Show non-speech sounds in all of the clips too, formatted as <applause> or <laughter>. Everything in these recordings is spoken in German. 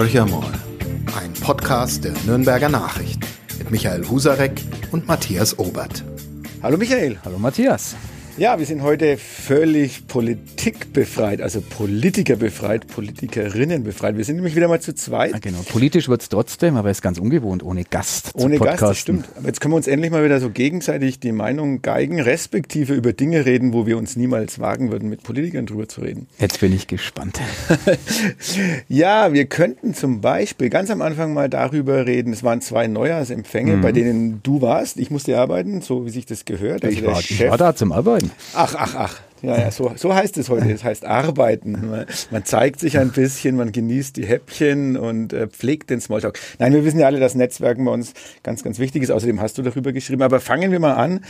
Horcher mal. Ein Podcast der Nürnberger Nachricht mit Michael Husarek und Matthias Obert. Hallo Michael. Hallo Matthias. Ja, wir sind heute völlig politikbefreit, also Politiker befreit, Politikerinnen befreit. Wir sind nämlich wieder mal zu zweit. Ja, genau, politisch wird es trotzdem, aber es ist ganz ungewohnt, ohne Gast Ohne Gast, das stimmt. Aber jetzt können wir uns endlich mal wieder so gegenseitig die Meinung geigen, respektive über Dinge reden, wo wir uns niemals wagen würden, mit Politikern drüber zu reden. Jetzt bin ich gespannt. <laughs> ja, wir könnten zum Beispiel ganz am Anfang mal darüber reden, es waren zwei Neujahrsempfänge, mhm. bei denen du warst. Ich musste arbeiten, so wie sich das gehört. Also ich, war, ich war da zum Arbeiten. Ach, ach, ach. Ja, ja, so, so heißt es heute. Es heißt arbeiten. Man, man, zeigt sich ein bisschen, man genießt die Häppchen und äh, pflegt den Smalltalk. Nein, wir wissen ja alle, dass Netzwerken bei uns ganz, ganz wichtig ist. Außerdem hast du darüber geschrieben. Aber fangen wir mal an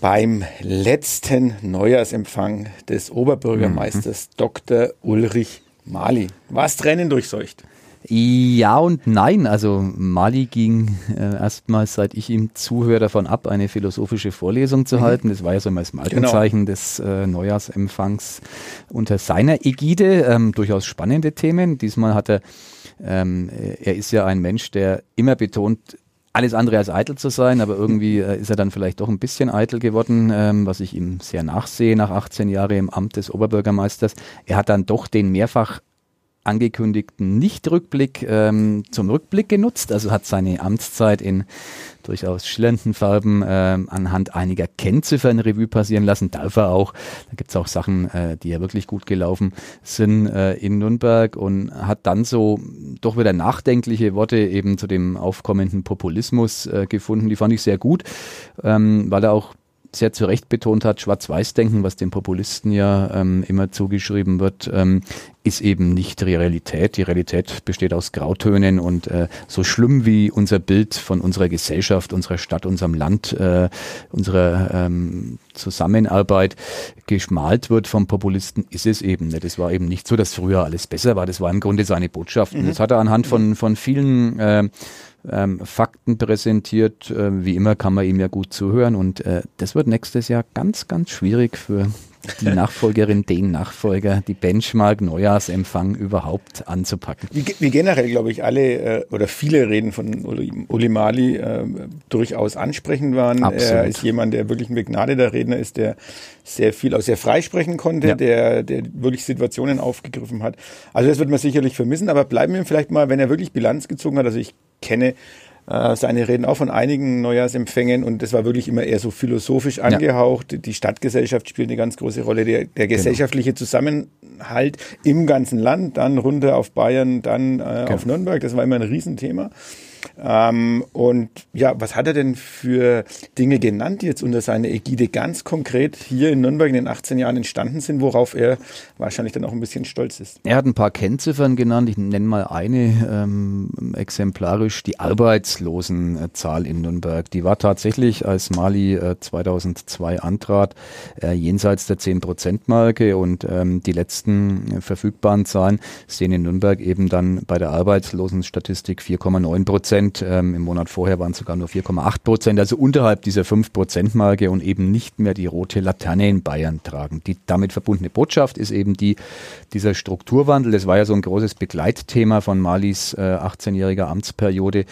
beim letzten Neujahrsempfang des Oberbürgermeisters mhm. Dr. Ulrich Mali. Was Tränen durchseucht? Ja und nein. Also Mali ging äh, erstmals, seit ich ihm zuhöre, davon ab, eine philosophische Vorlesung zu mhm. halten. Das war ja so immer das Markenzeichen genau. des äh, Neujahrsempfangs unter seiner Ägide. Ähm, durchaus spannende Themen. Diesmal hat er, ähm, er ist ja ein Mensch, der immer betont, alles andere als eitel zu sein, aber irgendwie <laughs> äh, ist er dann vielleicht doch ein bisschen eitel geworden, ähm, was ich ihm sehr nachsehe nach 18 Jahren im Amt des Oberbürgermeisters. Er hat dann doch den mehrfach angekündigten Nichtrückblick ähm, zum Rückblick genutzt, also hat seine Amtszeit in durchaus schillernden Farben äh, anhand einiger Kennziffern Revue passieren lassen. Darf er auch. Da gibt's auch Sachen, äh, die ja wirklich gut gelaufen sind äh, in Nürnberg und hat dann so doch wieder nachdenkliche Worte eben zu dem aufkommenden Populismus äh, gefunden. Die fand ich sehr gut, ähm, weil er auch sehr zu Recht betont hat, Schwarz-Weiß-Denken, was den Populisten ja ähm, immer zugeschrieben wird, ähm, ist eben nicht die Realität. Die Realität besteht aus Grautönen und äh, so schlimm wie unser Bild von unserer Gesellschaft, unserer Stadt, unserem Land, äh, unserer ähm, Zusammenarbeit geschmalt wird vom Populisten, ist es eben nicht. Es war eben nicht so, dass früher alles besser war. Das war im Grunde seine Botschaft. Mhm. Und das hat er anhand von, von vielen äh, ähm, Fakten präsentiert. Äh, wie immer kann man ihm ja gut zuhören und äh, das wird nächstes Jahr ganz, ganz schwierig für die Nachfolgerin, den Nachfolger, die Benchmark-Neujahrsempfang überhaupt anzupacken. Wie, wie generell, glaube ich, alle äh, oder viele Reden von Uli, Uli Mali äh, durchaus ansprechend waren. Absolut. Er ist jemand, der wirklich ein begnadeter Redner ist, der sehr viel auch sehr freisprechen konnte, ja. der, der wirklich Situationen aufgegriffen hat. Also das wird man sicherlich vermissen, aber bleiben wir vielleicht mal, wenn er wirklich Bilanz gezogen hat. Also ich kenne äh, seine Reden auch von einigen Neujahrsempfängen und das war wirklich immer eher so philosophisch angehaucht. Ja. Die Stadtgesellschaft spielt eine ganz große Rolle, der, der genau. gesellschaftliche genau. Zusammenhalt im ganzen Land, dann runter auf Bayern, dann äh, genau. auf Nürnberg, das war immer ein Riesenthema. Ähm, und ja, was hat er denn für Dinge genannt, die jetzt unter seiner Ägide ganz konkret hier in Nürnberg in den 18 Jahren entstanden sind, worauf er wahrscheinlich dann auch ein bisschen stolz ist? Er hat ein paar Kennziffern genannt. Ich nenne mal eine ähm, exemplarisch, die Arbeitslosenzahl in Nürnberg. Die war tatsächlich, als Mali äh, 2002 antrat, äh, jenseits der 10-Prozent-Marke und ähm, die letzten äh, verfügbaren Zahlen sehen in Nürnberg eben dann bei der Arbeitslosenstatistik 4,9 Prozent Prozent. Ähm, Im Monat vorher waren es sogar nur 4,8 Prozent, also unterhalb dieser 5 Prozent Marke und eben nicht mehr die rote Laterne in Bayern tragen. Die damit verbundene Botschaft ist eben die, dieser Strukturwandel. Das war ja so ein großes Begleitthema von Malis äh, 18-jähriger Amtsperiode.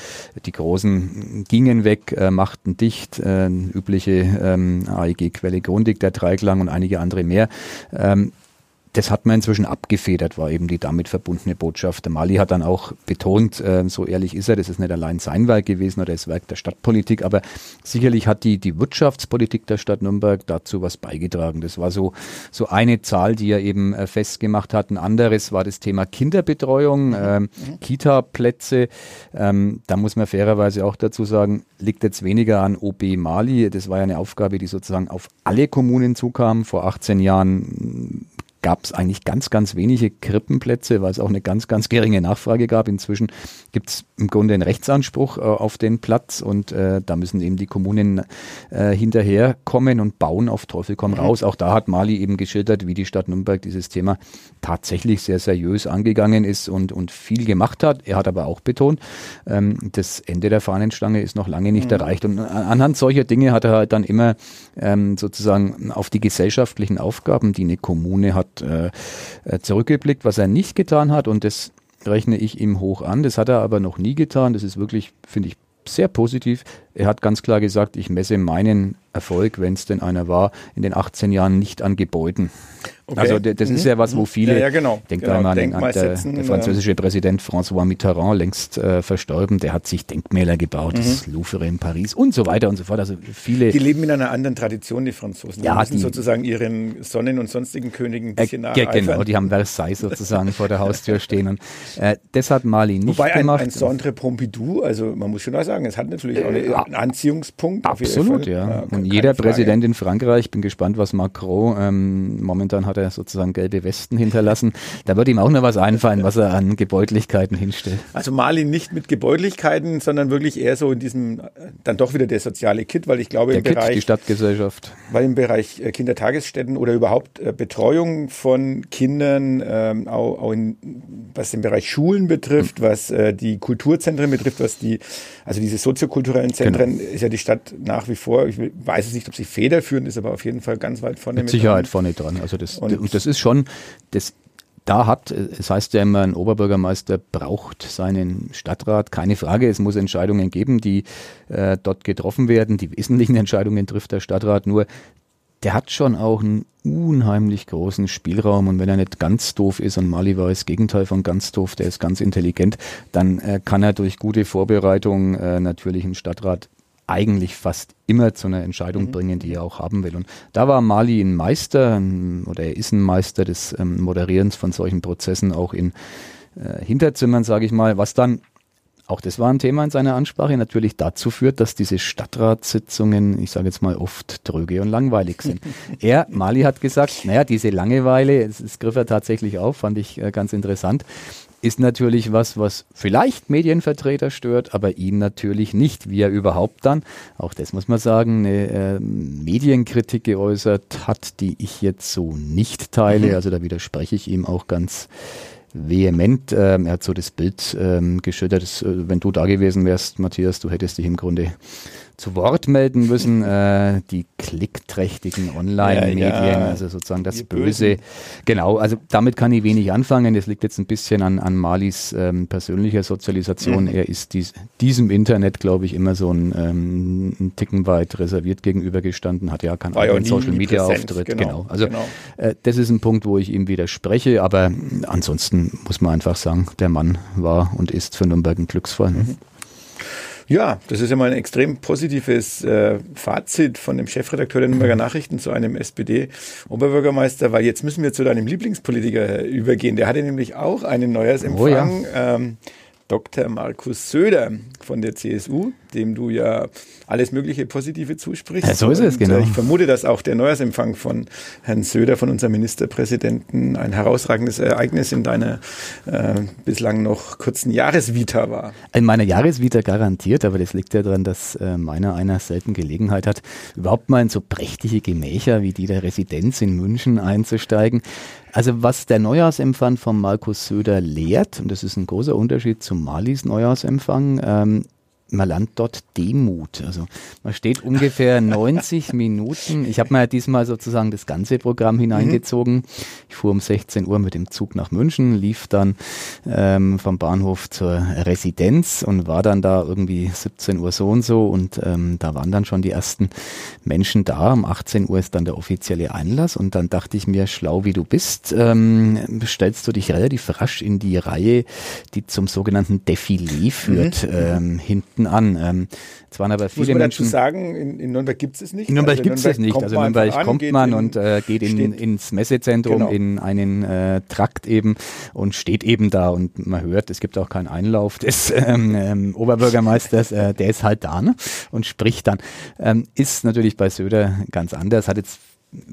Die Großen gingen weg, äh, machten dicht, äh, übliche ähm, AEG-Quelle Grundig, der Dreiklang und einige andere mehr. Ähm, das hat man inzwischen abgefedert, war eben die damit verbundene Botschaft. Der Mali hat dann auch betont, äh, so ehrlich ist er, das ist nicht allein sein Werk gewesen oder das Werk der Stadtpolitik, aber sicherlich hat die, die Wirtschaftspolitik der Stadt Nürnberg dazu was beigetragen. Das war so, so eine Zahl, die er eben äh, festgemacht hat. Ein anderes war das Thema Kinderbetreuung, äh, Kita-Plätze. Ähm, da muss man fairerweise auch dazu sagen, liegt jetzt weniger an OB Mali. Das war ja eine Aufgabe, die sozusagen auf alle Kommunen zukam. Vor 18 Jahren gab es eigentlich ganz, ganz wenige Krippenplätze, weil es auch eine ganz, ganz geringe Nachfrage gab. Inzwischen gibt es im Grunde einen Rechtsanspruch äh, auf den Platz und äh, da müssen eben die Kommunen äh, hinterherkommen und bauen auf Teufel komm mhm. raus. Auch da hat Mali eben geschildert, wie die Stadt Nürnberg dieses Thema tatsächlich sehr seriös angegangen ist und, und viel gemacht hat. Er hat aber auch betont, ähm, das Ende der Fahnenstange ist noch lange nicht mhm. erreicht. Und anhand solcher Dinge hat er halt dann immer ähm, sozusagen auf die gesellschaftlichen Aufgaben, die eine Kommune hat, äh, äh, zurückgeblickt, was er nicht getan hat und das rechne ich ihm hoch an. Das hat er aber noch nie getan. Das ist wirklich, finde ich, sehr positiv. Er hat ganz klar gesagt, ich messe meinen Erfolg, wenn es denn einer war, in den 18 Jahren nicht an Gebäuden. Okay. Also das mhm. ist ja was, wo viele, ja, ja, genau. denkt genau. an, an der, der, französische Präsident François Mitterrand, längst äh, verstorben, der hat sich Denkmäler gebaut, mhm. das Louvre in Paris und so weiter und so fort. Also viele. Die leben in einer anderen Tradition, die Franzosen. Die ja, müssen die, sozusagen ihren Sonnen- und sonstigen Königen ein bisschen äh. Genau, die haben Versailles sozusagen vor der Haustür stehen. Und, äh, das hat Mali nicht Wobei gemacht. ein, ein Centre Pompidou, also man muss schon mal sagen, es hat natürlich auch eine, einen Anziehungspunkt. Absolut, ja. ja. Und jeder Frage. Präsident in Frankreich, bin gespannt, was Macron, ähm, momentan hat er sozusagen gelbe Westen hinterlassen. Da wird ihm auch noch was einfallen, was er an Gebäudlichkeiten hinstellt. Also Mali nicht mit Gebäudlichkeiten, sondern wirklich eher so in diesem, dann doch wieder der soziale Kit, weil ich glaube der im Kit, Bereich. Die Stadtgesellschaft. Weil im Bereich äh, Kindertagesstätten oder überhaupt äh, Betreuung von Kindern, ähm, auch, auch in, was den Bereich Schulen betrifft, mhm. was äh, die Kulturzentren betrifft, was die, also diese soziokulturellen Zentren, genau. ist ja die Stadt nach wie vor, ich weiß es nicht, ob sie federführend ist, aber auf jeden Fall ganz weit vorne mit, mit Sicherheit dran. vorne dran. Also das, und, das ist schon, das da hat, es heißt ja immer, ein Oberbürgermeister braucht seinen Stadtrat, keine Frage. Es muss Entscheidungen geben, die äh, dort getroffen werden. Die wesentlichen Entscheidungen trifft der Stadtrat. Nur der hat schon auch einen unheimlich großen Spielraum und wenn er nicht ganz doof ist und Mali war das Gegenteil von ganz doof, der ist ganz intelligent, dann äh, kann er durch gute Vorbereitung äh, natürlich im Stadtrat eigentlich fast immer zu einer Entscheidung mhm. bringen, die er auch haben will. Und da war Mali ein Meister oder er ist ein Meister des ähm, Moderierens von solchen Prozessen auch in äh, Hinterzimmern, sage ich mal, was dann auch das war ein Thema in seiner Ansprache, natürlich dazu führt, dass diese Stadtratssitzungen, ich sage jetzt mal, oft tröge und langweilig sind. <laughs> er, Mali, hat gesagt, naja, diese Langeweile, das griff er tatsächlich auf, fand ich äh, ganz interessant ist natürlich was, was vielleicht Medienvertreter stört, aber ihn natürlich nicht, wie er überhaupt dann, auch das muss man sagen, eine äh, Medienkritik geäußert hat, die ich jetzt so nicht teile. Mhm. Also da widerspreche ich ihm auch ganz vehement. Ähm, er hat so das Bild ähm, geschüttert, dass, äh, wenn du da gewesen wärst, Matthias, du hättest dich im Grunde zu Wort melden müssen. <laughs> Äh, die klickträchtigen Online-Medien, ja, ja. also sozusagen das Böse. Genau, also damit kann ich wenig anfangen. Das liegt jetzt ein bisschen an, an Malis ähm, persönlicher Sozialisation. Mhm. Er ist dies, diesem Internet, glaube ich, immer so ein, ähm, ein Ticken weit reserviert gegenübergestanden, hat ja keinen eigenen Social-Media-Auftritt. Genau, genau, Also genau. Äh, das ist ein Punkt, wo ich ihm widerspreche, aber ansonsten muss man einfach sagen, der Mann war und ist für Nürnberg ein Glücksfall. Mhm. Ja, das ist ja mal ein extrem positives äh, Fazit von dem Chefredakteur der Nürnberger Nachrichten zu einem SPD-Oberbürgermeister, weil jetzt müssen wir zu deinem Lieblingspolitiker übergehen. Der hatte nämlich auch einen Neujahrsempfang. Oh ja. ähm, Dr. Markus Söder von der CSU, dem du ja alles mögliche Positive zusprichst. Ja, so ist es, genau. Ich vermute, dass auch der Neujahrsempfang von Herrn Söder, von unserem Ministerpräsidenten, ein herausragendes Ereignis in deiner äh, bislang noch kurzen Jahresvita war. In meiner Jahresvita garantiert, aber das liegt ja daran, dass äh, meiner einer selten Gelegenheit hat, überhaupt mal in so prächtige Gemächer wie die der Residenz in München einzusteigen. Also was der Neujahrsempfang von Markus Söder lehrt, und das ist ein großer Unterschied zum Malis Neujahrsempfang, ähm, man lernt dort Demut. Also man steht ungefähr <laughs> 90 Minuten. Ich habe mir ja diesmal sozusagen das ganze Programm hineingezogen. Mhm. Ich fuhr um 16 Uhr mit dem Zug nach München, lief dann ähm, vom Bahnhof zur Residenz und war dann da irgendwie 17 Uhr so und so und ähm, da waren dann schon die ersten Menschen da. Um 18 Uhr ist dann der offizielle Einlass und dann dachte ich mir, schlau wie du bist, ähm, stellst du dich relativ rasch in die Reihe, die zum sogenannten Defilé führt, mhm. ähm, hinten bieten an. Ähm, es waren aber viele Muss man Menschen. dazu sagen, in, in Nürnberg gibt es es nicht. In Nürnberg also gibt es es nicht. Also in Nürnberg an, kommt man in, und äh, geht in, ins Messezentrum genau. in einen äh, Trakt eben und steht eben da und man hört, es gibt auch keinen Einlauf des <laughs> ähm, ähm, Oberbürgermeisters, äh, der ist halt da ne? und spricht dann. Ähm, ist natürlich bei Söder ganz anders, hat jetzt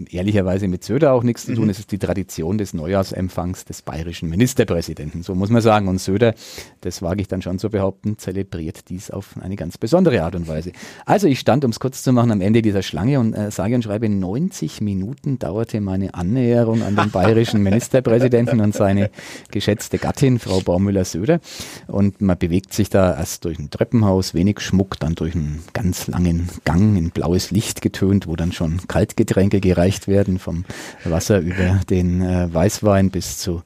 ehrlicherweise mit Söder auch nichts zu tun. Mhm. Es ist die Tradition des Neujahrsempfangs des bayerischen Ministerpräsidenten. So muss man sagen. Und Söder, das wage ich dann schon zu behaupten, zelebriert dies auf eine ganz besondere Art und Weise. Also ich stand, um es kurz zu machen, am Ende dieser Schlange und äh, sage und schreibe, 90 Minuten dauerte meine Annäherung an den bayerischen Ministerpräsidenten und seine geschätzte Gattin, Frau Baumüller-Söder. Und man bewegt sich da erst durch ein Treppenhaus, wenig Schmuck, dann durch einen ganz langen Gang in blaues Licht getönt, wo dann schon Kaltgetränke gereicht werden, vom Wasser über den äh, Weißwein bis zu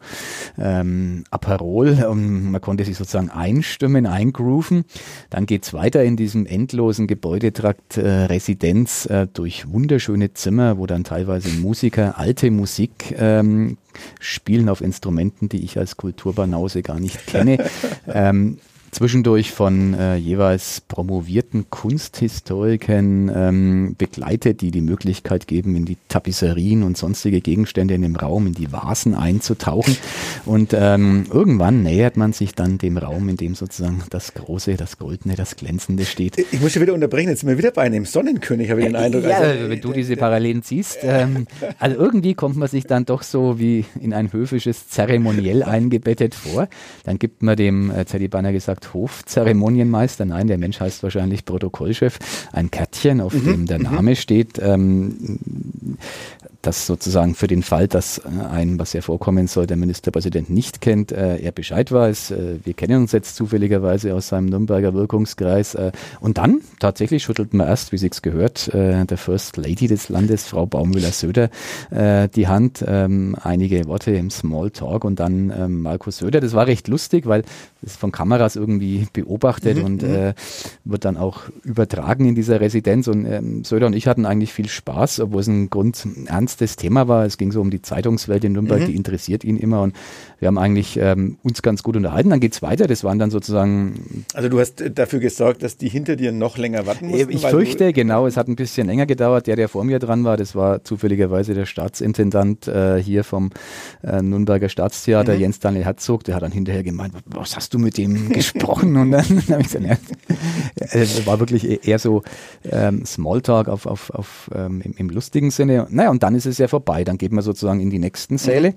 ähm, Aperol. Und man konnte sich sozusagen einstimmen, eingrooven. Dann geht's weiter in diesem endlosen Gebäudetrakt äh, Residenz äh, durch wunderschöne Zimmer, wo dann teilweise Musiker alte Musik ähm, spielen auf Instrumenten, die ich als Kulturbanause gar nicht kenne. <laughs> ähm, zwischendurch von äh, jeweils promovierten Kunsthistorikern ähm, begleitet, die die Möglichkeit geben, in die Tapisserien und sonstige Gegenstände in dem Raum, in die Vasen einzutauchen. Und ähm, irgendwann nähert man sich dann dem Raum, in dem sozusagen das Große, das Goldene, das Glänzende steht. Ich muss schon wieder unterbrechen, jetzt sind wir wieder bei einem Sonnenkönig, habe ich den Eindruck. Ja, also, wenn du diese Parallelen siehst. Ähm, also irgendwie kommt man sich dann doch so wie in ein höfisches Zeremoniell eingebettet vor. Dann gibt man dem, äh, beinahe gesagt, Hofzeremonienmeister, nein, der Mensch heißt wahrscheinlich Protokollchef, ein Kärtchen, auf mhm. dem der mhm. Name steht. Ähm, dass sozusagen für den Fall, dass äh, ein, was ja vorkommen soll, der Ministerpräsident nicht kennt, äh, er Bescheid weiß. Äh, wir kennen uns jetzt zufälligerweise aus seinem Nürnberger Wirkungskreis. Äh, und dann tatsächlich schüttelt man erst, wie sich's gehört, äh, der First Lady des Landes, Frau Baumüller-Söder, äh, die Hand, ähm, einige Worte im Smalltalk und dann ähm, Markus Söder. Das war recht lustig, weil das von Kameras irgendwie beobachtet mhm, und mhm. wird dann auch übertragen in dieser Residenz. Und ähm, Söder und ich hatten eigentlich viel Spaß, obwohl es ein Grund ernstes Thema war. Es ging so um die Zeitungswelt in Nürnberg, mhm. die interessiert ihn immer. Und wir haben eigentlich ähm, uns ganz gut unterhalten. Dann geht's weiter. Das waren dann sozusagen. Also du hast dafür gesorgt, dass die hinter dir noch länger warten mussten? Ich fürchte, genau. Es hat ein bisschen länger gedauert. Der, der vor mir dran war, das war zufälligerweise der Staatsintendant äh, hier vom äh, Nürnberger Staatstheater, mhm. Jens Daniel Herzog. Der hat dann hinterher gemeint, was hast du mit dem gesprochen? Und dann <laughs> habe ich gesagt, ja, es war wirklich e-, eher so ähm, Smalltalk auf, auf, auf ähm, im, im, lustigen Sinne. Naja, und dann ist es ja vorbei. Dann geht man sozusagen in die nächsten Säle. Mhm.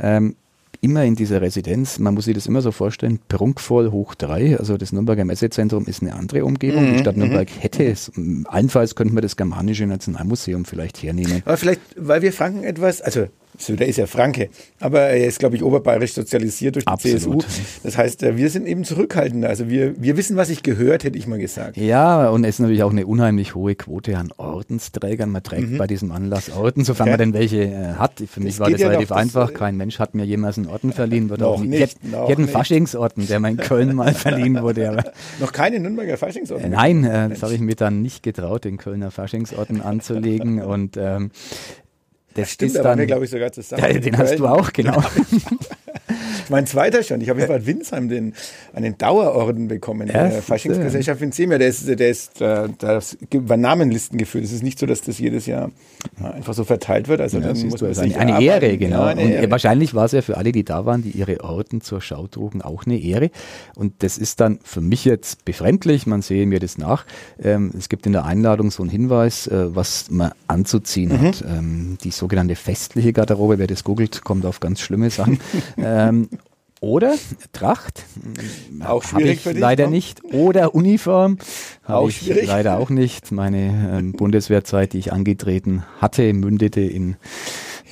Ähm, immer in dieser Residenz, man muss sich das immer so vorstellen, prunkvoll hoch drei. Also das Nürnberger Messezentrum ist eine andere Umgebung. Mhm. Die Stadt Nürnberg mhm. hätte es, allenfalls könnten wir das Germanische Nationalmuseum vielleicht hernehmen. Aber vielleicht, weil wir Franken etwas, also Söder ist ja Franke, aber er ist, glaube ich, oberbayerisch sozialisiert durch die Absolut. CSU. Das heißt, äh, wir sind eben zurückhaltender. Also wir, wir wissen, was ich gehört, hätte ich mal gesagt. Ja, und es ist natürlich auch eine unheimlich hohe Quote an Ordensträgern. Man trägt mhm. bei diesem Anlass Orden, sofern okay. man denn welche äh, hat. Für mich das war das ja relativ einfach. Äh, Kein Mensch hat mir jemals einen Orden verliehen. Noch auch nicht. Ich hätte einen Faschingsorden, der mir in Köln mal verliehen wurde. <laughs> Noch keine Nürnberger Faschingsorden? Äh, nein, äh, das habe ich mir dann nicht getraut, den Kölner Faschingsorden anzulegen. Und ähm, das stimmt, da waren wir, glaube ich, sogar zusammen. Ja, den hast du auch, genau. <laughs> <laughs> <laughs> mein zweiter schon. Ich habe in Bad Windsheim den, einen Dauerorden bekommen, ja, der Faschingsgesellschaft in Seemir. Der ist, der ist, der, das über Namenlisten geführt. Es ist nicht so, dass das jedes Jahr einfach so verteilt wird. Also ja, dann muss man also eine, eine Ehre, genau. Ja, eine und Ehre. wahrscheinlich war es ja für alle, die da waren, die ihre Orden zur Schau trugen, auch eine Ehre. Und das ist dann für mich jetzt befremdlich. Man sehe mir das nach. Ähm, es gibt in der Einladung so einen Hinweis, äh, was man anzuziehen mhm. hat. Ähm, die sogenannte festliche Garderobe, wer das googelt, kommt auf ganz schlimme Sachen. <laughs> ähm, oder Tracht. Auch schwierig für dich. Leider noch? nicht. Oder Uniform. Auch ich schwierig. Leider auch nicht. Meine ähm, Bundeswehrzeit, die ich angetreten hatte, mündete in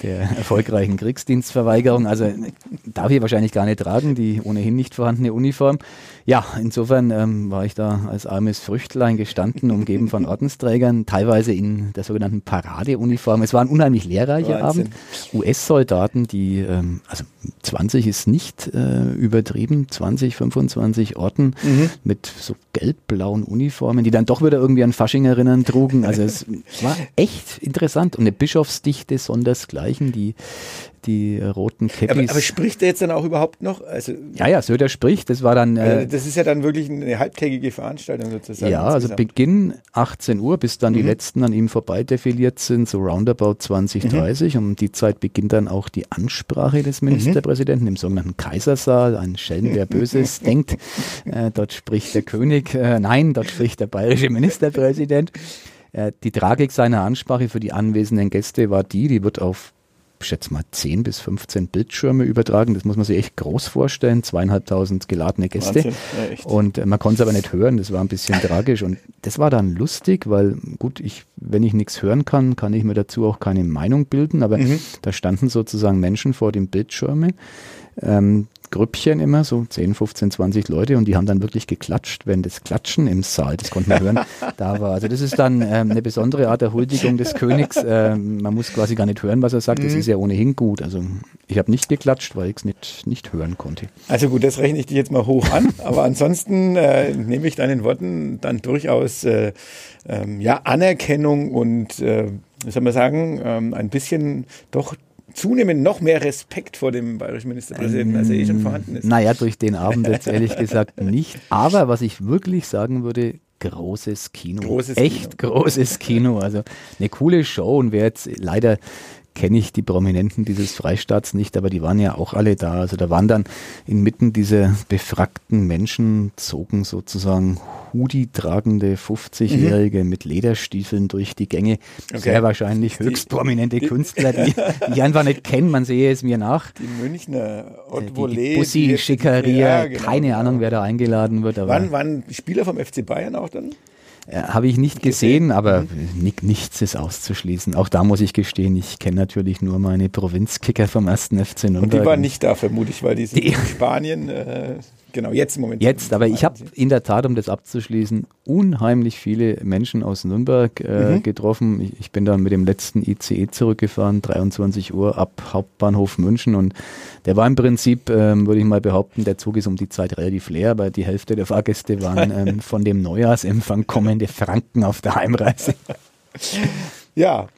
der erfolgreichen Kriegsdienstverweigerung. Also darf ich wahrscheinlich gar nicht tragen, die ohnehin nicht vorhandene Uniform. Ja, insofern ähm, war ich da als armes Früchtlein gestanden, umgeben von <laughs> Ordensträgern, teilweise in der sogenannten Paradeuniform. Es war ein unheimlich lehrreicher Wahnsinn. Abend. US-Soldaten, die, ähm, also 20 ist nicht äh, übertrieben, 20, 25 Orden mhm. mit so gelb-blauen Uniformen, die dann doch wieder irgendwie an Fasching erinnern trugen. Also es war echt interessant und eine Bischofsdichte sondersgleichen, die die roten Käppis. Aber, aber, spricht er jetzt dann auch überhaupt noch? Also, ja, ja, Söder spricht. Das war dann. Äh, das ist ja dann wirklich eine halbtägige Veranstaltung sozusagen. Ja, also Beginn 18 Uhr, bis dann mhm. die letzten an ihm vorbei defiliert sind, so roundabout 20, 30. Mhm. Um die Zeit beginnt dann auch die Ansprache des Ministerpräsidenten mhm. im sogenannten Kaisersaal. Ein Schelm, der Böses <laughs> denkt. Äh, dort spricht der König. Äh, nein, dort spricht der bayerische Ministerpräsident. Äh, die Tragik seiner Ansprache für die anwesenden Gäste war die, die wird auf schätze mal 10 bis 15 Bildschirme übertragen. Das muss man sich echt groß vorstellen. Zweieinhalbtausend geladene Gäste. Ja, und äh, man konnte es aber nicht hören. Das war ein bisschen tragisch. Und das war dann lustig, weil gut, ich, wenn ich nichts hören kann, kann ich mir dazu auch keine Meinung bilden. Aber mhm. da standen sozusagen Menschen vor dem Bildschirme. Ähm, Grüppchen immer, so 10, 15, 20 Leute und die haben dann wirklich geklatscht, wenn das Klatschen im Saal, das konnte man hören, <laughs> da war. Also das ist dann ähm, eine besondere Art der Huldigung des Königs. Ähm, man muss quasi gar nicht hören, was er sagt. Das mhm. ist ja ohnehin gut. Also ich habe nicht geklatscht, weil ich es nicht, nicht hören konnte. Also gut, das rechne ich dir jetzt mal hoch an. <laughs> aber ansonsten äh, nehme ich deinen Worten dann durchaus äh, ähm, ja, Anerkennung und äh, soll man sagen, ähm, ein bisschen doch zunehmend noch mehr Respekt vor dem bayerischen Ministerpräsidenten, als er eh schon vorhanden ist. Naja, durch den Abend jetzt <laughs> ehrlich gesagt nicht. Aber was ich wirklich sagen würde, großes Kino. Großes Echt Kino. großes Kino. Also eine coole Show und wer jetzt leider kenne ich die Prominenten dieses Freistaats nicht, aber die waren ja auch alle da. Also da waren dann inmitten dieser befragten Menschen, zogen sozusagen Hoodie-tragende 50-Jährige mhm. mit Lederstiefeln durch die Gänge. Okay. Sehr wahrscheinlich höchst prominente die, Künstler, die, die ich einfach nicht kenne. Man sehe es mir nach. Die Münchner die, die Bussi, Schickeria, ja, genau, keine genau. Ahnung, wer da eingeladen wird. Aber wann waren Spieler vom FC Bayern auch dann? Äh, Habe ich nicht gesehen, aber mhm. nichts ist auszuschließen. Auch da muss ich gestehen, ich kenne natürlich nur meine Provinzkicker vom ersten FC Nürnberg. Und die waren nicht da, vermutlich, weil die sind die in Spanien. Äh, genau, jetzt im Moment. Jetzt, aber ich habe in der Tat, um das abzuschließen, unheimlich viele Menschen aus Nürnberg äh, mhm. getroffen. Ich, ich, bin dann mit dem letzten ICE zurückgefahren, 23 Uhr ab Hauptbahnhof München und der war im Prinzip, ähm, würde ich mal behaupten, der Zug ist um die Zeit relativ leer, weil die Hälfte der Fahrgäste waren ähm, <laughs> von dem Neujahrsempfang kommende Franken auf der Heimreise. Ja,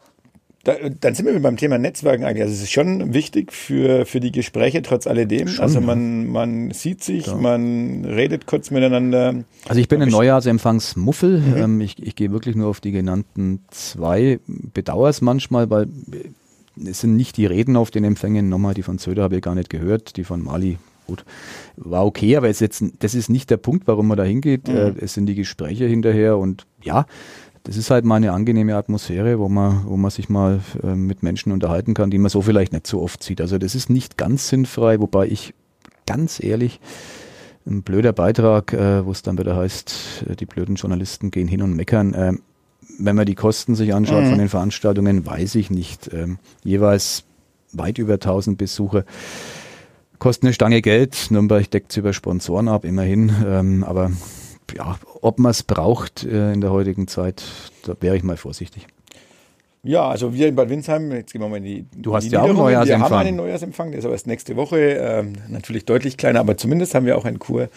da, dann sind wir beim Thema Netzwerken eigentlich. Also es ist schon wichtig für, für die Gespräche trotz alledem. Schon, also man, man sieht sich, ja. man redet kurz miteinander. Also ich bin ein Neujahrsempfangsmuffel. Mhm. Ähm, ich, ich gehe wirklich nur auf die genannten zwei. Bedauere es manchmal, weil es sind nicht die Reden auf den Empfängen. Nochmal, die von Söder habe ich gar nicht gehört. Die von Mali gut, war okay, aber jetzt, das ist nicht der Punkt, warum man da hingeht. Mhm. Äh, es sind die Gespräche hinterher und ja, das ist halt mal eine angenehme Atmosphäre, wo man, wo man sich mal äh, mit Menschen unterhalten kann, die man so vielleicht nicht so oft sieht. Also das ist nicht ganz sinnfrei, wobei ich ganz ehrlich, ein blöder Beitrag, äh, wo es dann wieder heißt, äh, die blöden Journalisten gehen hin und meckern. Äh, wenn man die Kosten sich anschaut mhm. von den Veranstaltungen, weiß ich nicht. Ähm, jeweils weit über 1000 Besucher. Kosten eine Stange Geld. Nürnberg deckt es über Sponsoren ab, immerhin. Ähm, aber ja, ob man es braucht äh, in der heutigen Zeit, da wäre ich mal vorsichtig. Ja, also wir in Bad Windsheim, jetzt gehen wir mal in die. Du hast ja auch einen Neujahrsempfang. Wir haben einen Neujahrsempfang, der ist aber erst nächste Woche. Ähm, natürlich deutlich kleiner, aber zumindest haben wir auch einen Kur-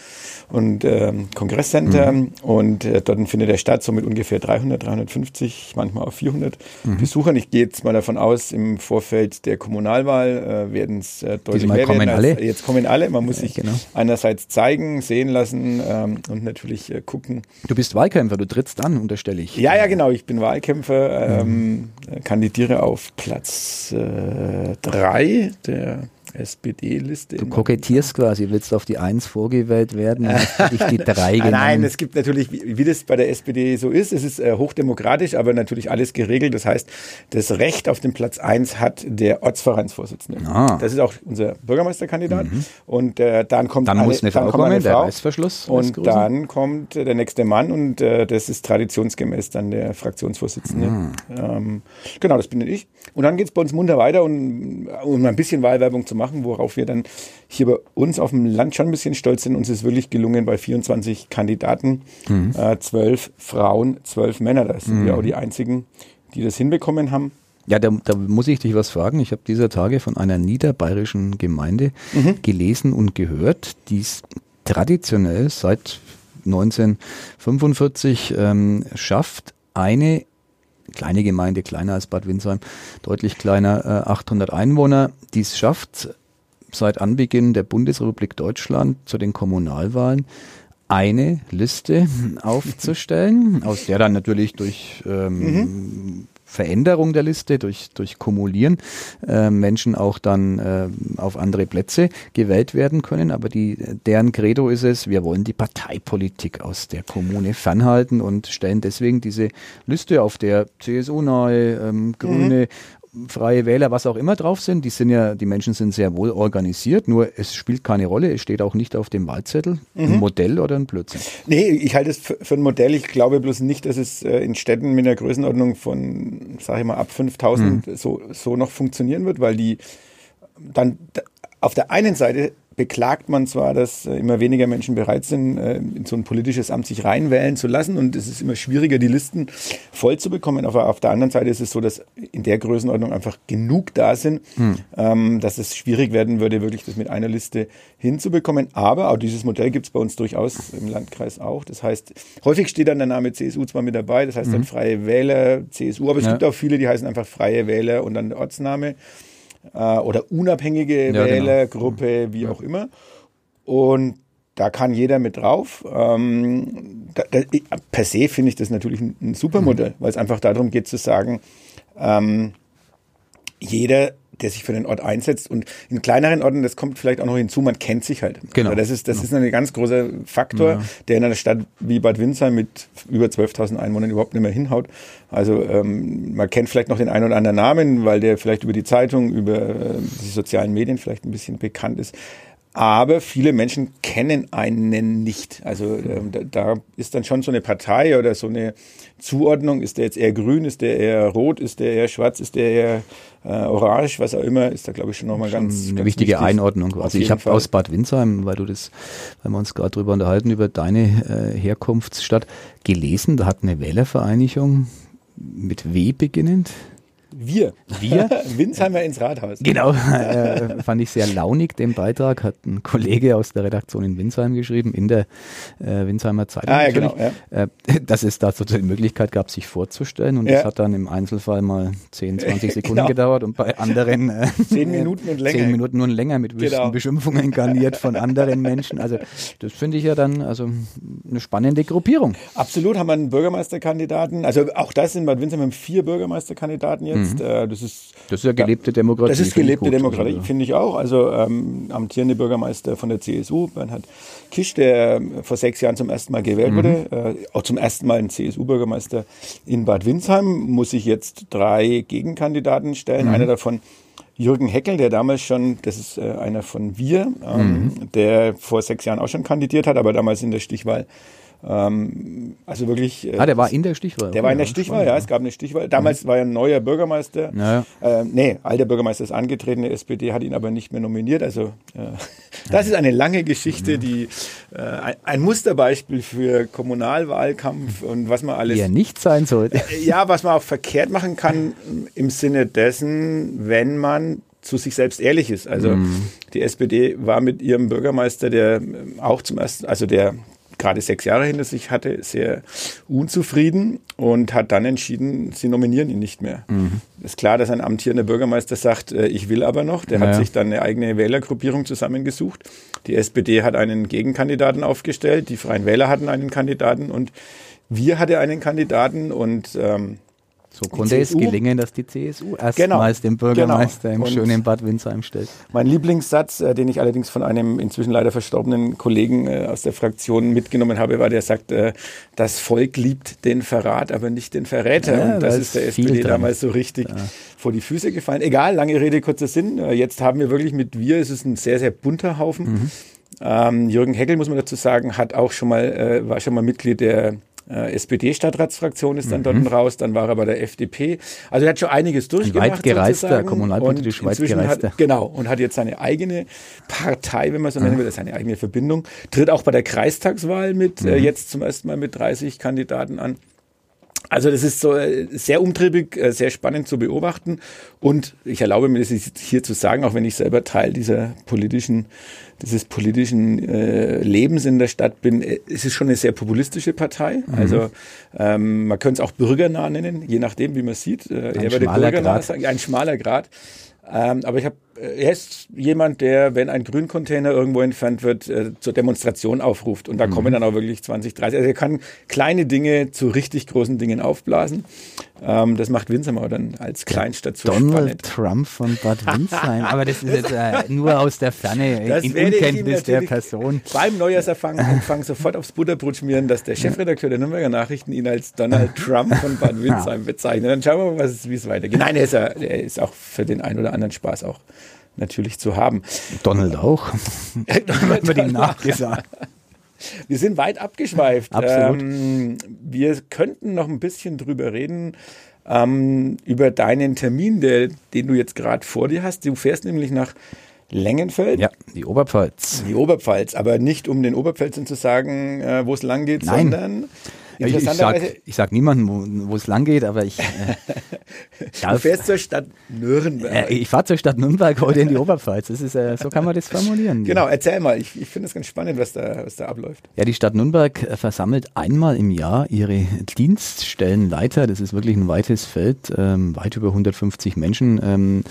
und ähm, Kongresscenter. Mhm. Und äh, dort findet der statt, so mit ungefähr 300, 350, manchmal auch 400 mhm. Besuchern. Ich gehe jetzt mal davon aus, im Vorfeld der Kommunalwahl äh, werden es äh, deutlich Diesmal mehr kommen werden. Alle. Jetzt kommen alle. Man muss sich genau. einerseits zeigen, sehen lassen ähm, und natürlich äh, gucken. Du bist Wahlkämpfer, du trittst an, unterstelle ich. Ja, ja, genau. Ich bin Wahlkämpfer. Ähm, mhm kandidiere auf Platz 3 äh, der SPD-Liste. Du kokettierst quasi, willst auf die Eins vorgewählt werden, hast dich die <laughs> Drei genommen. Nein, es gibt natürlich, wie, wie, das bei der SPD so ist, es ist äh, hochdemokratisch, aber natürlich alles geregelt. Das heißt, das Recht auf den Platz eins hat der Ortsvereinsvorsitzende. Ah. Das ist auch unser Bürgermeisterkandidat. Mhm. Und äh, dann kommt dann eine, muss eine Frau dann kommen, eine Frau, der Reißverschluss. Und dann kommt äh, der nächste Mann und äh, das ist traditionsgemäß dann der Fraktionsvorsitzende. Mhm. Ähm, genau, das bin ich. Und dann geht es bei uns munter weiter und um ein bisschen Wahlwerbung zu machen machen, worauf wir dann hier bei uns auf dem Land schon ein bisschen stolz sind. Uns ist wirklich gelungen, bei 24 Kandidaten, mhm. äh, 12 Frauen, 12 Männer. Das sind mhm. wir auch die einzigen, die das hinbekommen haben. Ja, da, da muss ich dich was fragen. Ich habe dieser Tage von einer niederbayerischen Gemeinde mhm. gelesen und gehört, die es traditionell seit 1945 ähm, schafft, eine kleine Gemeinde, kleiner als Bad Windsheim, deutlich kleiner, äh, 800 Einwohner, die es schafft, seit Anbeginn der Bundesrepublik Deutschland zu den Kommunalwahlen eine Liste <laughs> aufzustellen, aus der dann natürlich durch ähm, mhm. Veränderung der Liste, durch, durch Kumulieren äh, Menschen auch dann äh, auf andere Plätze gewählt werden können. Aber die, deren Credo ist es, wir wollen die Parteipolitik aus der Kommune fernhalten und stellen deswegen diese Liste, auf der CSU-nahe, ähm, Grüne, mhm. Freie Wähler, was auch immer drauf sind, die sind ja, die Menschen sind sehr wohl organisiert, nur es spielt keine Rolle, es steht auch nicht auf dem Wahlzettel, mhm. ein Modell oder ein Blödsinn. Nee, ich halte es für ein Modell. Ich glaube bloß nicht, dass es äh, in Städten mit einer Größenordnung von, sage ich mal, ab 5000 mhm. so, so noch funktionieren wird, weil die dann auf der einen Seite beklagt man zwar, dass äh, immer weniger Menschen bereit sind, äh, in so ein politisches Amt sich reinwählen zu lassen und es ist immer schwieriger, die Listen voll zu bekommen. Aber auf der anderen Seite ist es so, dass in der Größenordnung einfach genug da sind, hm. ähm, dass es schwierig werden würde, wirklich das mit einer Liste hinzubekommen. Aber auch dieses Modell gibt es bei uns durchaus im Landkreis auch. Das heißt, häufig steht dann der Name CSU zwar mit dabei, das heißt dann hm. Freie Wähler, CSU, aber es ja. gibt auch viele, die heißen einfach Freie Wähler und dann der Ortsname äh, oder unabhängige ja, genau. Wählergruppe, genau. wie auch immer. Und da kann jeder mit drauf. Ähm, da, da, per se finde ich das natürlich ein, ein super Modell, mhm. weil es einfach darum geht zu sagen, ähm, jeder der sich für den Ort einsetzt. Und in kleineren Orten, das kommt vielleicht auch noch hinzu, man kennt sich halt. Genau. Also das ist, das genau. ist ein ganz großer Faktor, ja. der in einer Stadt wie Bad Windsheim mit über 12.000 Einwohnern überhaupt nicht mehr hinhaut. Also ähm, man kennt vielleicht noch den einen oder anderen Namen, weil der vielleicht über die Zeitung, über äh, die sozialen Medien vielleicht ein bisschen bekannt ist. Aber viele Menschen kennen einen nicht. Also ähm, da, da, ist dann schon so eine Partei oder so eine Zuordnung. Ist der jetzt eher grün? Ist der eher rot? Ist der eher schwarz? Ist der eher äh, orange? Was auch immer. Ist da, glaube ich, schon nochmal ganz Eine ganz wichtige wichtig. Einordnung. Also ich habe aus Bad Windsheim, weil du das, weil wir uns gerade drüber unterhalten, über deine äh, Herkunftsstadt gelesen. Da hat eine Wählervereinigung mit W beginnend wir. Wir? <laughs> Winsheimer ins Rathaus. Genau, äh, fand ich sehr launig, den Beitrag, hat ein Kollege aus der Redaktion in Winsheim geschrieben, in der äh, Winsheimer Zeitung. Ah, ja, genau, ja. Äh, <laughs> dass es dazu die Möglichkeit gab, sich vorzustellen und ja. das hat dann im Einzelfall mal 10, 20 <laughs> Sekunden genau. gedauert und bei anderen äh, 10 Minuten und länger. 10 Minuten und länger mit genau. Beschimpfungen garniert von anderen Menschen. Also das finde ich ja dann also eine spannende Gruppierung. Absolut, haben wir einen Bürgermeisterkandidaten, also auch das sind Bad Windsheim haben vier Bürgermeisterkandidaten jetzt. Mhm jetzt. Mhm. Äh, das ist das ist ja gelebte Demokratie. Das ist gelebte Demokratie, also. finde ich auch. Also ähm, amtierende Bürgermeister von der CSU, Bernhard Kisch, der ähm, vor sechs Jahren zum ersten Mal gewählt mhm. wurde, äh, auch zum ersten Mal ein CSU-Bürgermeister in Bad Windsheim, muss sich jetzt drei Gegenkandidaten stellen. Mhm. Einer davon Jürgen Heckel, der damals schon, das ist äh, einer von wir, ähm, mhm. der vor sechs Jahren auch schon kandidiert hat, aber damals in der Stichwahl ähm, also wirklich. Äh, ah, der war in der Stichwahl. Der war in der Stichwahl, ja. Es gab eine Stichwahl. Damals mhm. war er ein neuer Bürgermeister. Naja. Äh, nee, alter Bürgermeister ist angetreten. Die SPD hat ihn aber nicht mehr nominiert. Also äh, <laughs> das ist eine lange Geschichte, die äh, ein Musterbeispiel für Kommunalwahlkampf und was man alles. Er nicht sein sollte. Äh, ja, was man auch verkehrt machen kann im Sinne dessen, wenn man zu sich selbst ehrlich ist. Also mm. die SPD war mit ihrem Bürgermeister, der auch zum ersten, also der gerade sechs Jahre hinter sich hatte, sehr unzufrieden und hat dann entschieden, sie nominieren ihn nicht mehr. Mhm. Ist klar, dass ein amtierender Bürgermeister sagt, äh, ich will aber noch. Der naja. hat sich dann eine eigene Wählergruppierung zusammengesucht. Die SPD hat einen Gegenkandidaten aufgestellt, die Freien Wähler hatten einen Kandidaten und wir hatten einen Kandidaten und ähm, so konnte es gelingen, dass die CSU erstmals genau, den Bürgermeister genau. im schönen Bad Windsheim stellt. Mein Lieblingssatz, äh, den ich allerdings von einem inzwischen leider verstorbenen Kollegen äh, aus der Fraktion mitgenommen habe, war, der sagt, äh, das Volk liebt den Verrat, aber nicht den Verräter. Ja, Und das ist der SPD damals so richtig ja. vor die Füße gefallen. Egal, lange Rede, kurzer Sinn. Äh, jetzt haben wir wirklich mit wir, es ist ein sehr, sehr bunter Haufen. Mhm. Ähm, Jürgen Heckel, muss man dazu sagen, hat auch schon mal, äh, war schon mal Mitglied der äh, SPD-Stadtratsfraktion ist dann mhm. dort raus, dann war er bei der FDP. Also er hat schon einiges durchgemacht. Weit gereister, kommunalpolitisch weit gereister. Hat, genau, und hat jetzt seine eigene Partei, wenn man so nennen will, seine eigene Verbindung. Tritt auch bei der Kreistagswahl mit, äh, mhm. äh, jetzt zum ersten Mal mit 30 Kandidaten an. Also das ist so äh, sehr umtriebig, äh, sehr spannend zu beobachten. Und ich erlaube mir das hier zu sagen, auch wenn ich selber Teil dieser politischen, dieses politischen äh, Lebens in der Stadt bin, äh, es ist schon eine sehr populistische Partei. Mhm. Also ähm, man könnte es auch bürgernah nennen, je nachdem, wie man sieht. Äh, ein, schmaler Grad. Sagen, ein schmaler Grad. Ähm, aber ich habe, er ist jemand, der, wenn ein Grüncontainer irgendwo entfernt wird, äh, zur Demonstration aufruft. Und da mhm. kommen dann auch wirklich 20, 30. Also er kann kleine Dinge zu richtig großen Dingen aufblasen. Ähm, das macht Windsheim aber dann als Kleinstadt so Donald spannend. Trump von Bad <laughs> Windsheim. aber das ist jetzt äh, nur aus der Ferne, das in Unkenntnis der Person. Beim Neujahrsempfang <laughs> sofort aufs Butterbrot schmieren, dass der Chefredakteur der Nürnberger Nachrichten ihn als Donald Trump von Bad <laughs> Windsheim bezeichnet. Dann schauen wir mal, wie es weitergeht. Nein, er ist, ja, er ist auch für den einen oder anderen Spaß auch natürlich zu haben. Donald auch. Donald wird ihm nachgesagt. Wir sind weit abgeschweift. Absolut. Ähm, wir könnten noch ein bisschen drüber reden, ähm, über deinen Termin, der, den du jetzt gerade vor dir hast. Du fährst nämlich nach Längenfeld. Ja, die Oberpfalz. Die Oberpfalz, aber nicht um den Oberpfälzern zu sagen, äh, wo es lang geht, Nein. sondern ich, ich sage sag niemandem, wo, es lang geht, aber ich. Äh, <laughs> du fährst zur Stadt Nürnberg. Äh, ich fahre zur Stadt Nürnberg heute in die Oberpfalz. Das ist, äh, so kann man das <laughs> formulieren. Genau, erzähl mal. Ich, ich finde es ganz spannend, was da, was da abläuft. Ja, die Stadt Nürnberg äh, versammelt einmal im Jahr ihre Dienststellenleiter. Das ist wirklich ein weites Feld, ähm, weit über 150 Menschen. Ähm,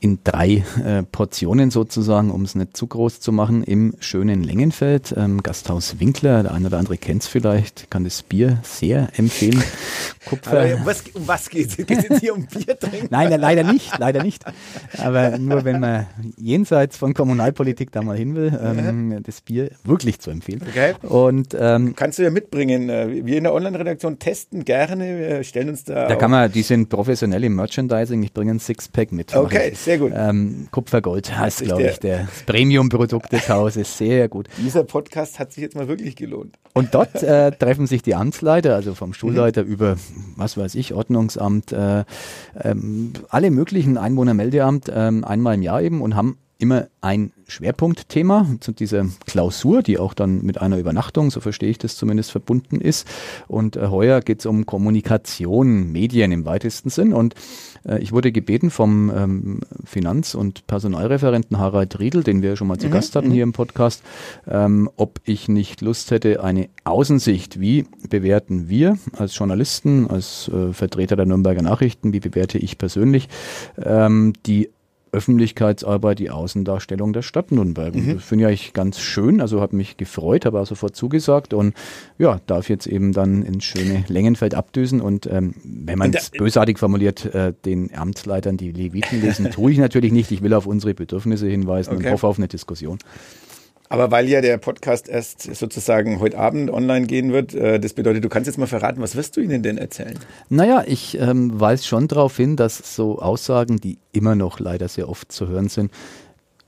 in drei äh, Portionen sozusagen, um es nicht zu groß zu machen, im schönen Längenfeld. Ähm, Gasthaus Winkler, der eine oder andere kennt es vielleicht, kann das Bier sehr empfehlen. <laughs> Kupfer. Aber was, um was geht es? Geht es jetzt hier um Bier trinken? <laughs> Nein, leider nicht, leider nicht. Aber nur wenn man jenseits von Kommunalpolitik da mal hin will, ähm, das Bier wirklich zu empfehlen. Okay. Und, ähm, Kannst du ja mitbringen. Äh, wir in der Online-Redaktion testen gerne, wir stellen uns da. Da kann man, die sind professionell im Merchandising, ich bringe ein Sixpack mit. Okay, sehr gut. Ähm, Kupfergold heißt, glaube ich, der, das Premium-Produkt des Hauses. Sehr gut. Dieser Podcast hat sich jetzt mal wirklich gelohnt. Und dort äh, treffen sich die Amtsleiter, also vom Schulleiter mhm. über, was weiß ich, Ordnungsamt, äh, ähm, alle möglichen Einwohnermeldeamt ähm, einmal im Jahr eben und haben immer ein Schwerpunktthema zu dieser Klausur, die auch dann mit einer Übernachtung, so verstehe ich das zumindest, verbunden ist. Und äh, heuer geht es um Kommunikation, Medien im weitesten Sinn. Und äh, ich wurde gebeten vom ähm, Finanz- und Personalreferenten Harald Riedel, den wir schon mal zu mhm. Gast hatten mhm. hier im Podcast, ähm, ob ich nicht Lust hätte, eine Außensicht, wie bewerten wir als Journalisten, als äh, Vertreter der Nürnberger Nachrichten, wie bewerte ich persönlich ähm, die Öffentlichkeitsarbeit, die Außendarstellung der Stadt Nürnberg. Mhm. Das finde ich eigentlich ganz schön, also habe mich gefreut, habe auch sofort zugesagt und ja, darf jetzt eben dann ins schöne Längenfeld abdüsen und ähm, wenn man es bösartig formuliert, äh, den Amtsleitern die Leviten lesen, tue ich natürlich nicht. Ich will auf unsere Bedürfnisse hinweisen okay. und hoffe auf eine Diskussion. Aber weil ja der Podcast erst sozusagen heute Abend online gehen wird, äh, das bedeutet, du kannst jetzt mal verraten, was wirst du ihnen denn erzählen? Naja, ich ähm, weise schon darauf hin, dass so Aussagen, die immer noch leider sehr oft zu hören sind,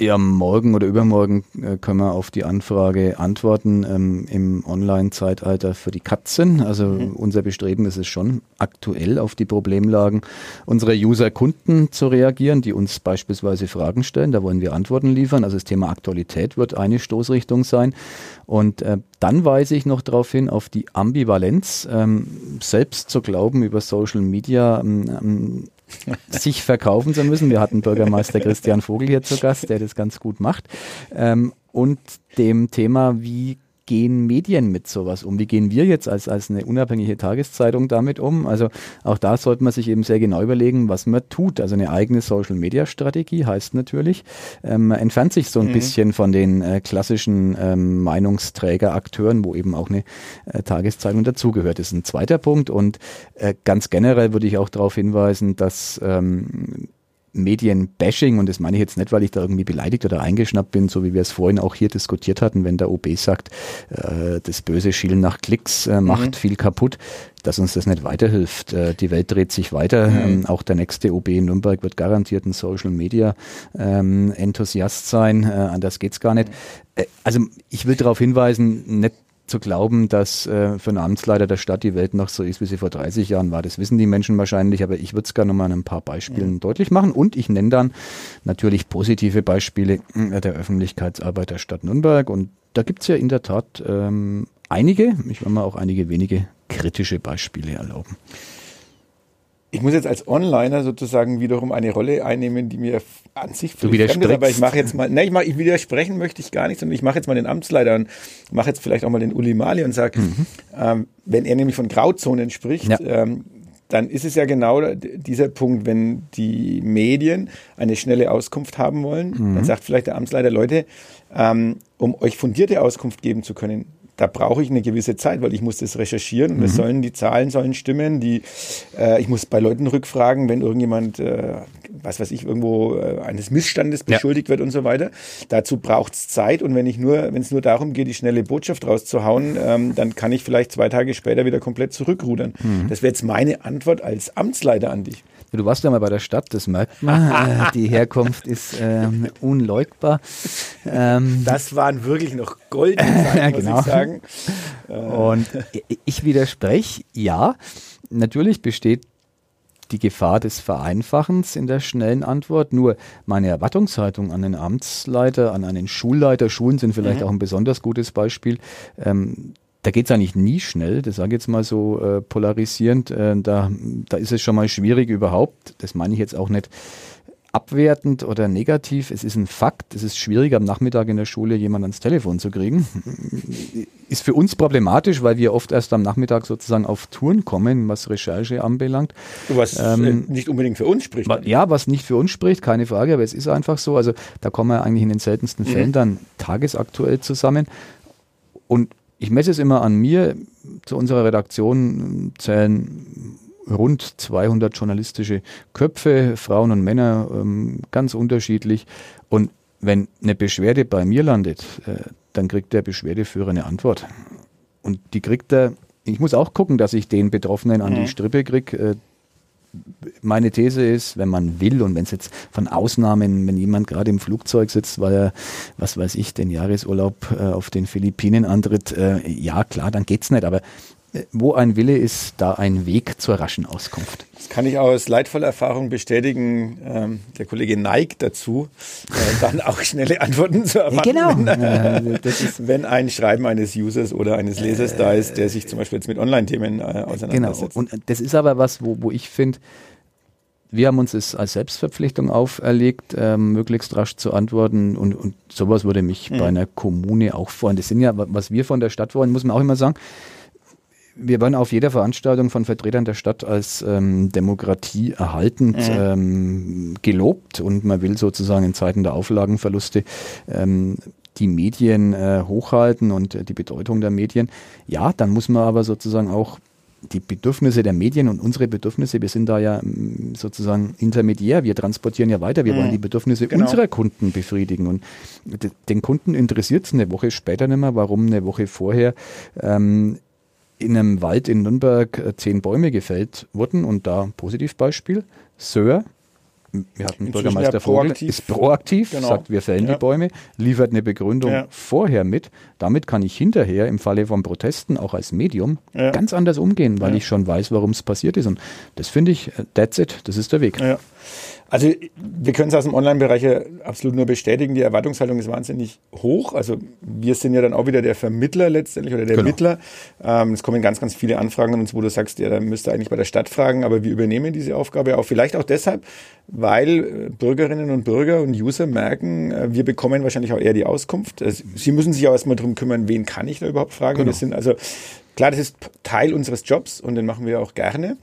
ja, morgen oder übermorgen äh, können wir auf die Anfrage antworten ähm, im Online-Zeitalter für die Katzen. Also mhm. unser Bestreben ist es schon, aktuell auf die Problemlagen unserer User-Kunden zu reagieren, die uns beispielsweise Fragen stellen. Da wollen wir Antworten liefern. Also das Thema Aktualität wird eine Stoßrichtung sein. Und äh, dann weise ich noch darauf hin, auf die Ambivalenz, ähm, selbst zu glauben über Social Media, ähm, ähm sich verkaufen zu müssen. Wir hatten Bürgermeister Christian Vogel hier zu Gast, der das ganz gut macht. Ähm, und dem Thema, wie gehen Medien mit sowas um? Wie gehen wir jetzt als, als eine unabhängige Tageszeitung damit um? Also auch da sollte man sich eben sehr genau überlegen, was man tut. Also eine eigene Social-Media-Strategie heißt natürlich, ähm, man entfernt sich so ein mhm. bisschen von den äh, klassischen ähm, Meinungsträger-Akteuren, wo eben auch eine äh, Tageszeitung dazugehört. Das ist ein zweiter Punkt und äh, ganz generell würde ich auch darauf hinweisen, dass ähm, Medienbashing, und das meine ich jetzt nicht, weil ich da irgendwie beleidigt oder eingeschnappt bin, so wie wir es vorhin auch hier diskutiert hatten, wenn der OB sagt, äh, das böse Schielen nach Klicks äh, macht mhm. viel kaputt, dass uns das nicht weiterhilft. Äh, die Welt dreht sich weiter. Mhm. Ähm, auch der nächste OB in Nürnberg wird garantiert ein Social Media ähm, Enthusiast sein. Äh, anders geht's gar nicht. Äh, also ich will darauf hinweisen, nicht zu glauben, dass äh, für einen Amtsleiter der Stadt die Welt noch so ist, wie sie vor 30 Jahren war. Das wissen die Menschen wahrscheinlich, aber ich würde es gerne mal an ein paar Beispielen ja. deutlich machen. Und ich nenne dann natürlich positive Beispiele äh, der Öffentlichkeitsarbeit der Stadt Nürnberg. Und da gibt es ja in der Tat ähm, einige, ich will mal auch einige wenige kritische Beispiele erlauben ich muss jetzt als Onliner sozusagen wiederum eine Rolle einnehmen, die mir an sich völlig fremd ist, aber ich mache jetzt mal, ne, ich, ich widersprechen möchte ich gar nicht, sondern ich mache jetzt mal den Amtsleiter und mache jetzt vielleicht auch mal den Uli Mali und sage, mhm. ähm, wenn er nämlich von Grauzonen spricht, ja. ähm, dann ist es ja genau dieser Punkt, wenn die Medien eine schnelle Auskunft haben wollen, mhm. dann sagt vielleicht der Amtsleiter, Leute, ähm, um euch fundierte Auskunft geben zu können, da brauche ich eine gewisse Zeit, weil ich muss das recherchieren und mhm. sollen, die Zahlen sollen stimmen. Die, äh, ich muss bei Leuten rückfragen, wenn irgendjemand, äh, was weiß ich, irgendwo äh, eines Missstandes beschuldigt ja. wird und so weiter. Dazu braucht es Zeit und wenn ich nur, wenn es nur darum geht, die schnelle Botschaft rauszuhauen, ähm, dann kann ich vielleicht zwei Tage später wieder komplett zurückrudern. Mhm. Das wäre jetzt meine Antwort als Amtsleiter an dich. Du warst ja mal bei der Stadt, das merkt <laughs> man. Äh, die Herkunft ist ähm, unleugbar. Ähm, das waren wirklich noch goldene Zeiten, genau. <laughs> muss ich sagen. Und ich widerspreche, ja, natürlich besteht die Gefahr des Vereinfachens in der schnellen Antwort. Nur meine Erwartungshaltung an den Amtsleiter, an einen Schulleiter, Schulen sind vielleicht mhm. auch ein besonders gutes Beispiel. Ähm, da geht es eigentlich nie schnell, das sage ich jetzt mal so äh, polarisierend. Äh, da, da ist es schon mal schwierig überhaupt. Das meine ich jetzt auch nicht abwertend oder negativ. Es ist ein Fakt. Es ist schwierig, am Nachmittag in der Schule jemanden ans Telefon zu kriegen. Ist für uns problematisch, weil wir oft erst am Nachmittag sozusagen auf Touren kommen, was Recherche anbelangt. Was äh, ähm, nicht unbedingt für uns spricht. Ja, was nicht für uns spricht, keine Frage, aber es ist einfach so. Also da kommen wir eigentlich in den seltensten mhm. Fällen dann tagesaktuell zusammen. Und ich messe es immer an mir. Zu unserer Redaktion zählen rund 200 journalistische Köpfe, Frauen und Männer, ähm, ganz unterschiedlich. Und wenn eine Beschwerde bei mir landet, äh, dann kriegt der Beschwerdeführer eine Antwort. Und die kriegt er, ich muss auch gucken, dass ich den Betroffenen an die mhm. Strippe kriege. Meine These ist, wenn man will und wenn es jetzt von Ausnahmen, wenn jemand gerade im Flugzeug sitzt, weil er, was weiß ich, den Jahresurlaub äh, auf den Philippinen antritt, äh, ja klar, dann geht's nicht. Aber wo ein Wille ist, da ein Weg zur raschen Auskunft. Das kann ich aus leidvoller Erfahrung bestätigen. Ähm, der Kollege neigt dazu, äh, dann auch schnelle Antworten zu erwarten. Genau. <laughs> Wenn, äh, wenn ein Schreiben eines Users oder eines Lesers äh, da ist, der sich zum Beispiel jetzt mit Online-Themen äh, auseinandersetzt. Genau. Und das ist aber was, wo, wo ich finde, wir haben uns es als Selbstverpflichtung auferlegt, ähm, möglichst rasch zu antworten und, und sowas würde mich mhm. bei einer Kommune auch freuen. Das sind ja, was wir von der Stadt wollen, muss man auch immer sagen, wir werden auf jeder Veranstaltung von Vertretern der Stadt als ähm, Demokratie erhaltend mhm. ähm, gelobt und man will sozusagen in Zeiten der Auflagenverluste ähm, die Medien äh, hochhalten und äh, die Bedeutung der Medien. Ja, dann muss man aber sozusagen auch die Bedürfnisse der Medien und unsere Bedürfnisse, wir sind da ja mm, sozusagen intermediär, wir transportieren ja weiter, wir mhm. wollen die Bedürfnisse genau. unserer Kunden befriedigen. Und den Kunden interessiert es eine Woche später nicht mehr, warum eine Woche vorher ähm, in einem Wald in Nürnberg äh, zehn Bäume gefällt wurden und da Positivbeispiel. Sir, wir hatten Bürgermeister Vogel, proaktiv. ist proaktiv, genau. sagt, wir fällen ja. die Bäume, liefert eine Begründung ja. vorher mit. Damit kann ich hinterher im Falle von Protesten auch als Medium ja. ganz anders umgehen, weil ich schon weiß, warum es passiert ist. Und das finde ich, äh, that's it, das ist der Weg. Also wir können es aus dem Online-Bereich absolut nur bestätigen, die Erwartungshaltung ist wahnsinnig hoch. Also wir sind ja dann auch wieder der Vermittler letztendlich oder der genau. Mittler. Ähm, es kommen ganz, ganz viele Anfragen an uns, wo du sagst, ja, da müsst ihr eigentlich bei der Stadt fragen, aber wir übernehmen diese Aufgabe auch. Vielleicht auch deshalb, weil äh, Bürgerinnen und Bürger und User merken, äh, wir bekommen wahrscheinlich auch eher die Auskunft. Sie müssen sich auch erstmal darum kümmern, wen kann ich da überhaupt fragen. Genau. Das sind also, klar, das ist Teil unseres Jobs und den machen wir auch gerne.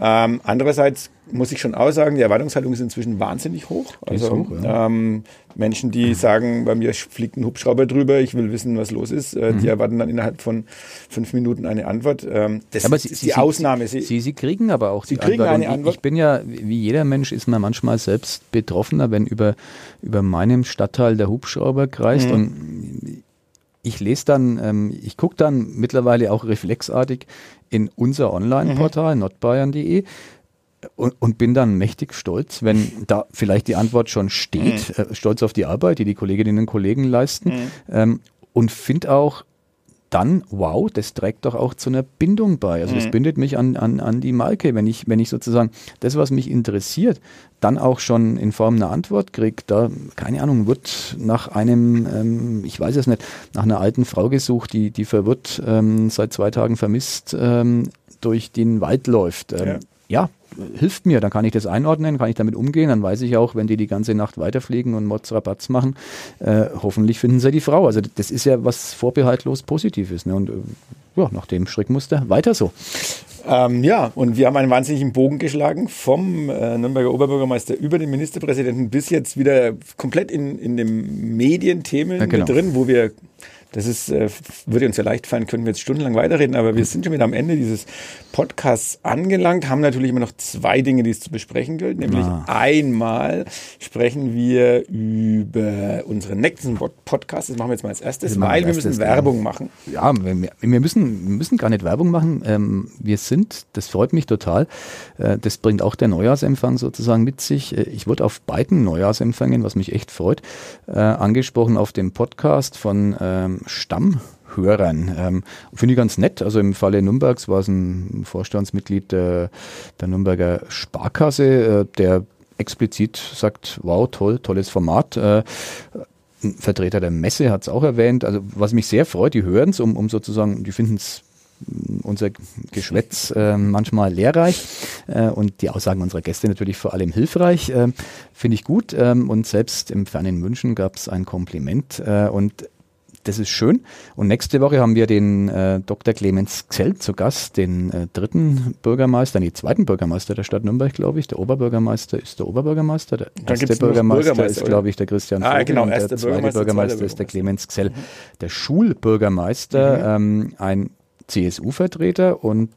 Ähm, andererseits muss ich schon aussagen, die Erwartungshaltung ist inzwischen wahnsinnig hoch. Also hoch, ja. ähm, Menschen, die sagen, bei mir fliegt ein Hubschrauber drüber, ich will wissen, was los ist, äh, mhm. die erwarten dann innerhalb von fünf Minuten eine Antwort. Ähm, das aber ist Sie, die Sie, Ausnahme. Sie, Sie, Sie, kriegen aber auch Sie kriegen Antwort. eine Antwort. Ich bin ja, wie jeder Mensch, ist man manchmal selbst betroffener, wenn über, über meinem Stadtteil der Hubschrauber kreist mhm. und ich lese dann, ähm, ich gucke dann mittlerweile auch reflexartig in unser Online-Portal, mhm. Und, und, bin dann mächtig stolz, wenn da vielleicht die Antwort schon steht, mhm. äh, stolz auf die Arbeit, die die Kolleginnen und Kollegen leisten mhm. ähm, und finde auch dann, wow, das trägt doch auch zu einer Bindung bei. Also das mhm. bindet mich an, an, an die Marke, wenn ich, wenn ich sozusagen das, was mich interessiert, dann auch schon in Form einer Antwort kriege. Da, keine Ahnung, wird nach einem, ähm, ich weiß es nicht, nach einer alten Frau gesucht, die, die verwirrt ähm, seit zwei Tagen vermisst ähm, durch den Wald läuft. Ähm, ja. ja hilft mir, dann kann ich das einordnen, kann ich damit umgehen, dann weiß ich auch, wenn die die ganze Nacht weiterfliegen und Motzrabatz machen, äh, hoffentlich finden sie die Frau. Also das ist ja was vorbehaltlos Positives. Ne? Und äh, ja, nach dem Strickmuster weiter so. Ähm, ja, und wir haben einen wahnsinnigen Bogen geschlagen vom äh, Nürnberger Oberbürgermeister über den Ministerpräsidenten bis jetzt wieder komplett in, in den Medienthemen ja, genau. drin, wo wir das ist, äh, würde uns ja leicht fallen, können wir jetzt stundenlang weiterreden, aber wir sind schon wieder am Ende dieses Podcasts angelangt, haben natürlich immer noch zwei Dinge, die es zu besprechen gilt. Nämlich ah. einmal sprechen wir über unseren nächsten Podcast. Das machen wir jetzt mal als erstes, weil wir erstes, müssen Werbung machen. Ja, wir, wir, müssen, wir müssen gar nicht Werbung machen. Ähm, wir sind, das freut mich total. Äh, das bringt auch der Neujahrsempfang sozusagen mit sich. Äh, ich wurde auf beiden Neujahrsempfängen, was mich echt freut, angesprochen auf dem Podcast von ähm, Stamm Hörern. Ähm, Finde ich ganz nett. Also im Falle Nürnbergs war es ein Vorstandsmitglied der, der Nürnberger Sparkasse, äh, der explizit sagt, wow, toll, tolles Format. Äh, ein Vertreter der Messe hat es auch erwähnt. Also was mich sehr freut, die hören es, um, um sozusagen, die finden es unser Geschwätz äh, manchmal lehrreich äh, und die Aussagen unserer Gäste natürlich vor allem hilfreich. Äh, Finde ich gut. Ähm, und selbst im fernen München gab es ein Kompliment. Äh, und das ist schön. Und nächste Woche haben wir den äh, Dr. Clemens Xell zu Gast, den äh, dritten Bürgermeister, nee, zweiten Bürgermeister der Stadt Nürnberg, glaube ich. Der Oberbürgermeister ist der Oberbürgermeister. Der Dann erste Bürgermeister, Bürgermeister, ist, glaube ich, der Christian ah, Vogel. Genau, der zweite Bürgermeister, Bürgermeister ist der Clemens Xell. Mhm. Der Schulbürgermeister, mhm. ähm, ein CSU-Vertreter und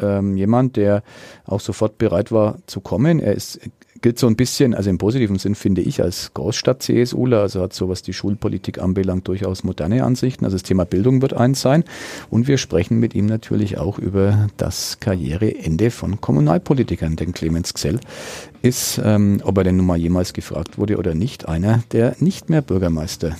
ähm, jemand, der auch sofort bereit war zu kommen. Er ist gilt so ein bisschen, also im positiven Sinn finde ich, als Großstadt-CSUler, also hat so was die Schulpolitik anbelangt, durchaus moderne Ansichten. Also das Thema Bildung wird eins sein. Und wir sprechen mit ihm natürlich auch über das Karriereende von Kommunalpolitikern. Denn Clemens Xell ist, ähm, ob er denn nun mal jemals gefragt wurde oder nicht, einer, der nicht mehr Bürgermeister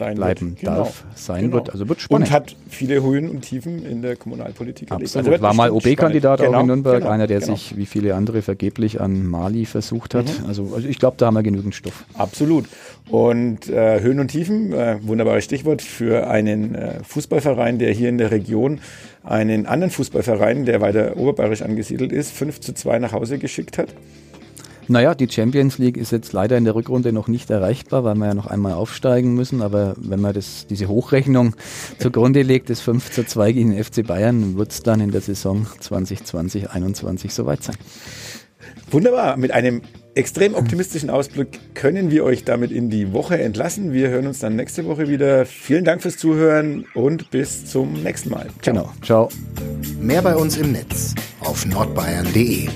sein bleiben wird. darf, genau. sein genau. wird. Also wird spannend. Und hat viele Höhen und Tiefen in der Kommunalpolitik erlebt. Also war mal OB-Kandidat genau, auch in Nürnberg, genau, einer, der genau. sich wie viele andere vergeblich an Mali versucht hat. Mhm. Also, also ich glaube, da haben wir genügend Stoff. Absolut. Und äh, Höhen und Tiefen, äh, wunderbares Stichwort für einen äh, Fußballverein, der hier in der Region einen anderen Fußballverein, der weiter oberbayerisch angesiedelt ist, 5 zu 2 nach Hause geschickt hat. Naja, die Champions League ist jetzt leider in der Rückrunde noch nicht erreichbar, weil wir ja noch einmal aufsteigen müssen. Aber wenn man das, diese Hochrechnung <laughs> zugrunde legt, das 5 zu 2 gegen den FC Bayern, wird es dann in der Saison 2020, 2021 soweit sein. Wunderbar. Mit einem extrem optimistischen Ausblick können wir euch damit in die Woche entlassen. Wir hören uns dann nächste Woche wieder. Vielen Dank fürs Zuhören und bis zum nächsten Mal. Ciao. Genau. Ciao. Mehr bei uns im Netz auf nordbayern.de.